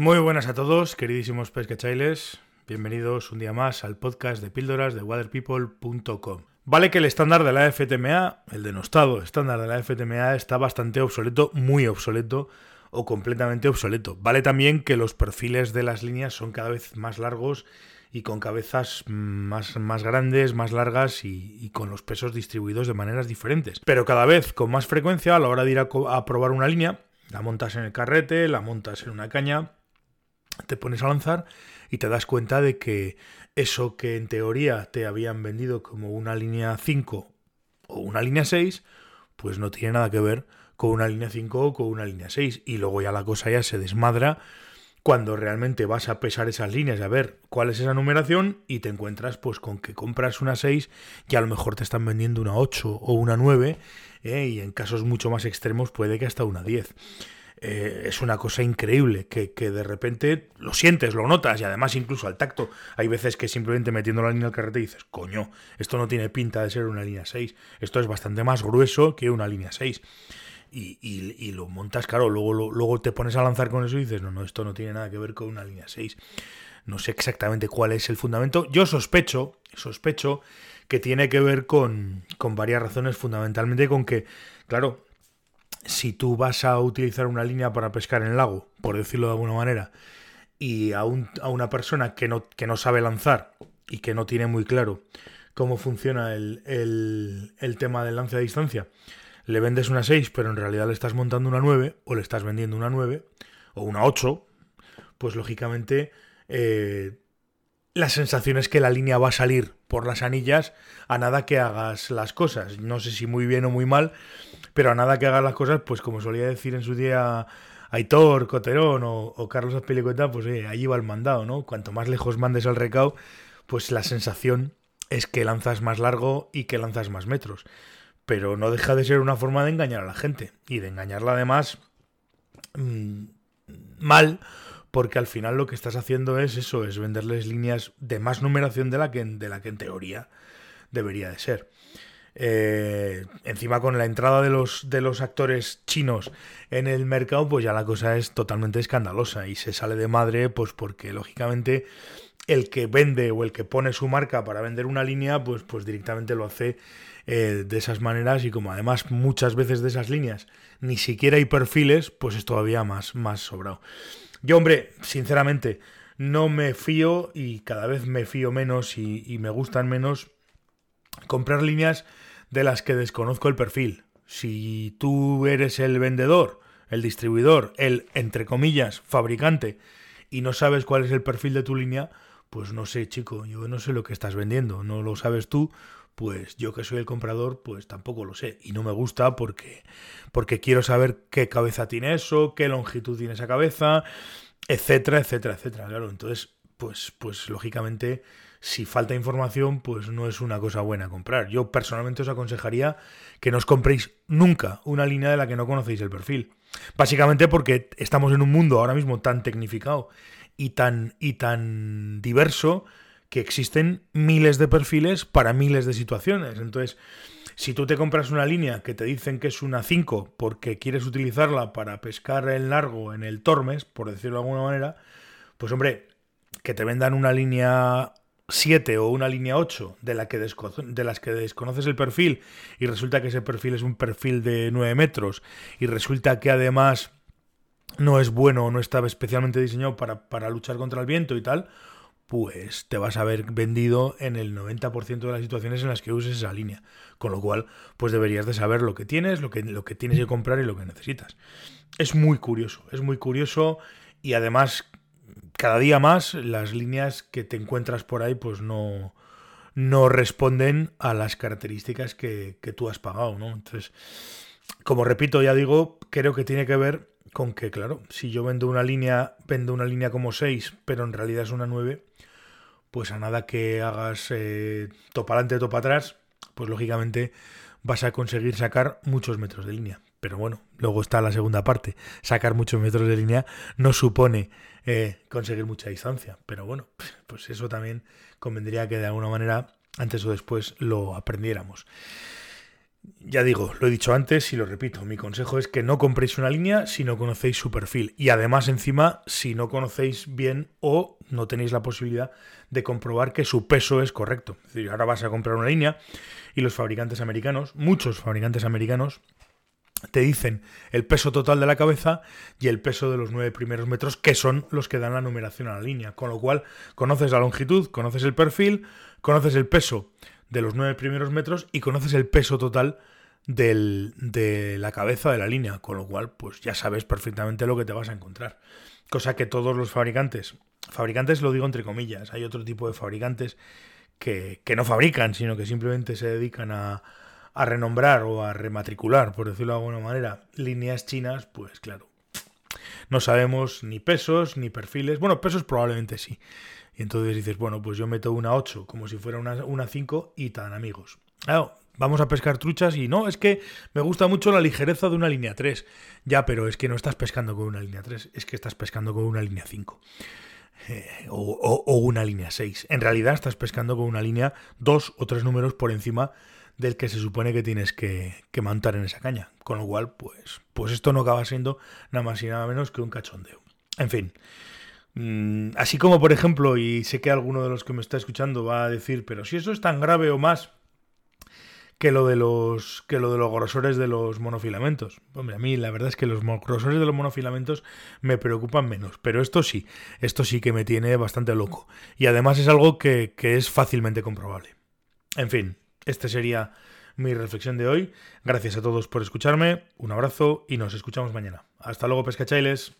Muy buenas a todos, queridísimos pescachailes. Bienvenidos un día más al podcast de píldoras de waterpeople.com. Vale que el estándar de la FTMA, el denostado estándar de la FTMA, está bastante obsoleto, muy obsoleto o completamente obsoleto. Vale también que los perfiles de las líneas son cada vez más largos y con cabezas más, más grandes, más largas y, con los pesos distribuidos de maneras diferentes. Pero cada vez con más frecuencia a la hora de ir a, a probar una línea, la montas en el carrete, la montas en una caña, te pones a lanzar y te das cuenta de que eso que en teoría te habían vendido como una línea 5 o una línea 6, pues no tiene nada que ver con una línea 5 o con una línea 6. Y luego ya la cosa ya se desmadra cuando realmente vas a pesar esas líneas y a ver cuál es esa numeración y te encuentras pues con que compras una 6 y a lo mejor te están vendiendo una 8 o una 9 ¿eh? y en casos mucho más extremos puede que hasta una 10. Eh, es una cosa increíble que, que, de repente lo sientes, lo notas y además incluso al tacto hay veces que simplemente metiendo la línea al carrete dices, coño, esto no tiene pinta de ser una línea 6, esto es bastante más grueso que una línea 6. Y, y, lo montas, claro, luego, luego te pones a lanzar con eso y dices, no, no, esto no tiene nada que ver con una línea 6. No sé exactamente cuál es el fundamento. Yo sospecho, sospecho que tiene que ver con, con varias razones, fundamentalmente con que, claro, si tú vas a utilizar una línea para pescar en el lago, por decirlo de alguna manera, y a, a una persona que no, que no sabe lanzar y que no tiene muy claro cómo funciona el, el, el tema del lance a distancia, le vendes una 6, pero en realidad le estás montando una 9, o le estás vendiendo una 9, o una 8, pues lógicamente eh, la sensación es que la línea va a salir por las anillas a nada que hagas las cosas. No sé si muy bien o muy mal, pero a nada que hagas las cosas, pues como solía decir en su día Aitor, Coterón o, Carlos Azpilicueta, pues allí va el mandado, ¿no? Cuanto más lejos mandes al recao, pues la sensación es que lanzas más largo y que lanzas más metros pero no deja de ser una forma de engañar a la gente y de engañarla además mm, mal porque al final lo que estás haciendo es eso, es venderles líneas de más numeración de la que, de la que en teoría debería de ser. Eh, encima con la entrada de los, de los actores chinos en el mercado, pues ya la cosa es totalmente escandalosa y se sale de madre, pues porque lógicamente el que vende o el que pone su marca para vender una línea, pues, pues directamente lo hace eh, de esas maneras y como además muchas veces de esas líneas ni siquiera hay perfiles, pues es todavía más, más sobrado. Yo, hombre, sinceramente, no me fío y cada vez me fío menos y, y me gustan menos comprar líneas de las que desconozco el perfil. Si tú eres el vendedor, el distribuidor, el, entre comillas, fabricante, y no sabes cuál es el perfil de tu línea, pues no sé, chico, yo no sé lo que estás vendiendo, no lo sabes tú, pues yo que soy el comprador, pues tampoco lo sé. Y no me gusta porque, porque quiero saber qué cabeza tiene eso, qué longitud tiene esa cabeza, etcétera, etcétera, etcétera. Claro, entonces, pues, pues lógicamente, si falta información, pues no es una cosa buena comprar. Yo personalmente os aconsejaría que no os compréis nunca una línea de la que no conocéis el perfil. Básicamente porque estamos en un mundo ahora mismo tan tecnificado y tan, y tan diverso que existen miles de perfiles para miles de situaciones. Entonces, si tú te compras una línea que te dicen que es una 5 porque quieres utilizarla para pescar en largo en el Tormes, por decirlo de alguna manera, pues hombre, que te vendan una línea 7 o una línea 8 de, la que de las que desconoces el perfil y resulta que ese perfil es un perfil de 9 metros y resulta que además no es bueno o no estaba especialmente diseñado para, para luchar contra el viento y tal, pues te vas a ver vendido en el 90% de las situaciones en las que uses esa línea. Con lo cual, pues deberías de saber lo que tienes, lo que, lo que tienes que comprar y lo que necesitas. Es muy curioso, es muy curioso y además cada día más las líneas que te encuentras por ahí pues no, no responden a las características que, que tú has pagado, ¿no? Entonces, como repito, ya digo, creo que tiene que ver con que, claro, si yo vendo una línea, vendo una línea como 6, pero en realidad es una 9, pues a nada que hagas eh, topa adelante, topa atrás, pues lógicamente vas a conseguir sacar muchos metros de línea. Pero bueno, luego está la segunda parte. Sacar muchos metros de línea no supone eh, conseguir mucha distancia. Pero bueno, pues eso también convendría que de alguna manera, antes o después, lo aprendiéramos. Ya digo, lo he dicho antes y lo repito, mi consejo es que no compréis una línea si no conocéis su perfil y además encima si no conocéis bien o no tenéis la posibilidad de comprobar que su peso es correcto. Es decir, ahora vas a comprar una línea y los fabricantes americanos, muchos fabricantes americanos, te dicen el peso total de la cabeza y el peso de los nueve primeros metros, que son los que dan la numeración a la línea. Con lo cual, conoces la longitud, conoces el perfil, conoces el peso de los nueve primeros metros y conoces el peso total de la cabeza de la línea. Con lo cual, pues ya sabes perfectamente lo que te vas a encontrar. Cosa que todos los fabricantes, fabricantes lo digo entre comillas, hay otro tipo de fabricantes que, que no fabrican, sino que simplemente se dedican a, a renombrar o a rematricular, por decirlo de alguna manera, líneas chinas, pues claro, no sabemos ni pesos ni perfiles. Bueno, pesos probablemente sí. Y entonces dices, bueno, pues yo meto una 8 como si fuera una, una 5 y tan amigos. Claro, vamos a pescar truchas y no, es que me gusta mucho la ligereza de una línea 3. Ya, pero es que no estás pescando con una línea 3, es que estás pescando con una línea 5. Eh, o, una línea 6. En realidad estás pescando con una línea 2 o 3 números por encima del que se supone que tienes que, montar en esa caña. Con lo cual, pues, pues esto no acaba siendo nada más y nada menos que un cachondeo. En fin. Mm, así como, por ejemplo, y sé que alguno de los que me está escuchando va a decir, pero si eso es tan grave o más que lo de los que lo de los grosores de los monofilamentos. Hombre, a mí la verdad es que los grosores de los monofilamentos me preocupan menos, pero esto sí, esto sí que me tiene bastante loco. Y además es algo que, que es fácilmente comprobable. En fin, esta sería mi reflexión de hoy. Gracias a todos por escucharme, un abrazo y nos escuchamos mañana. Hasta luego, pescachailes.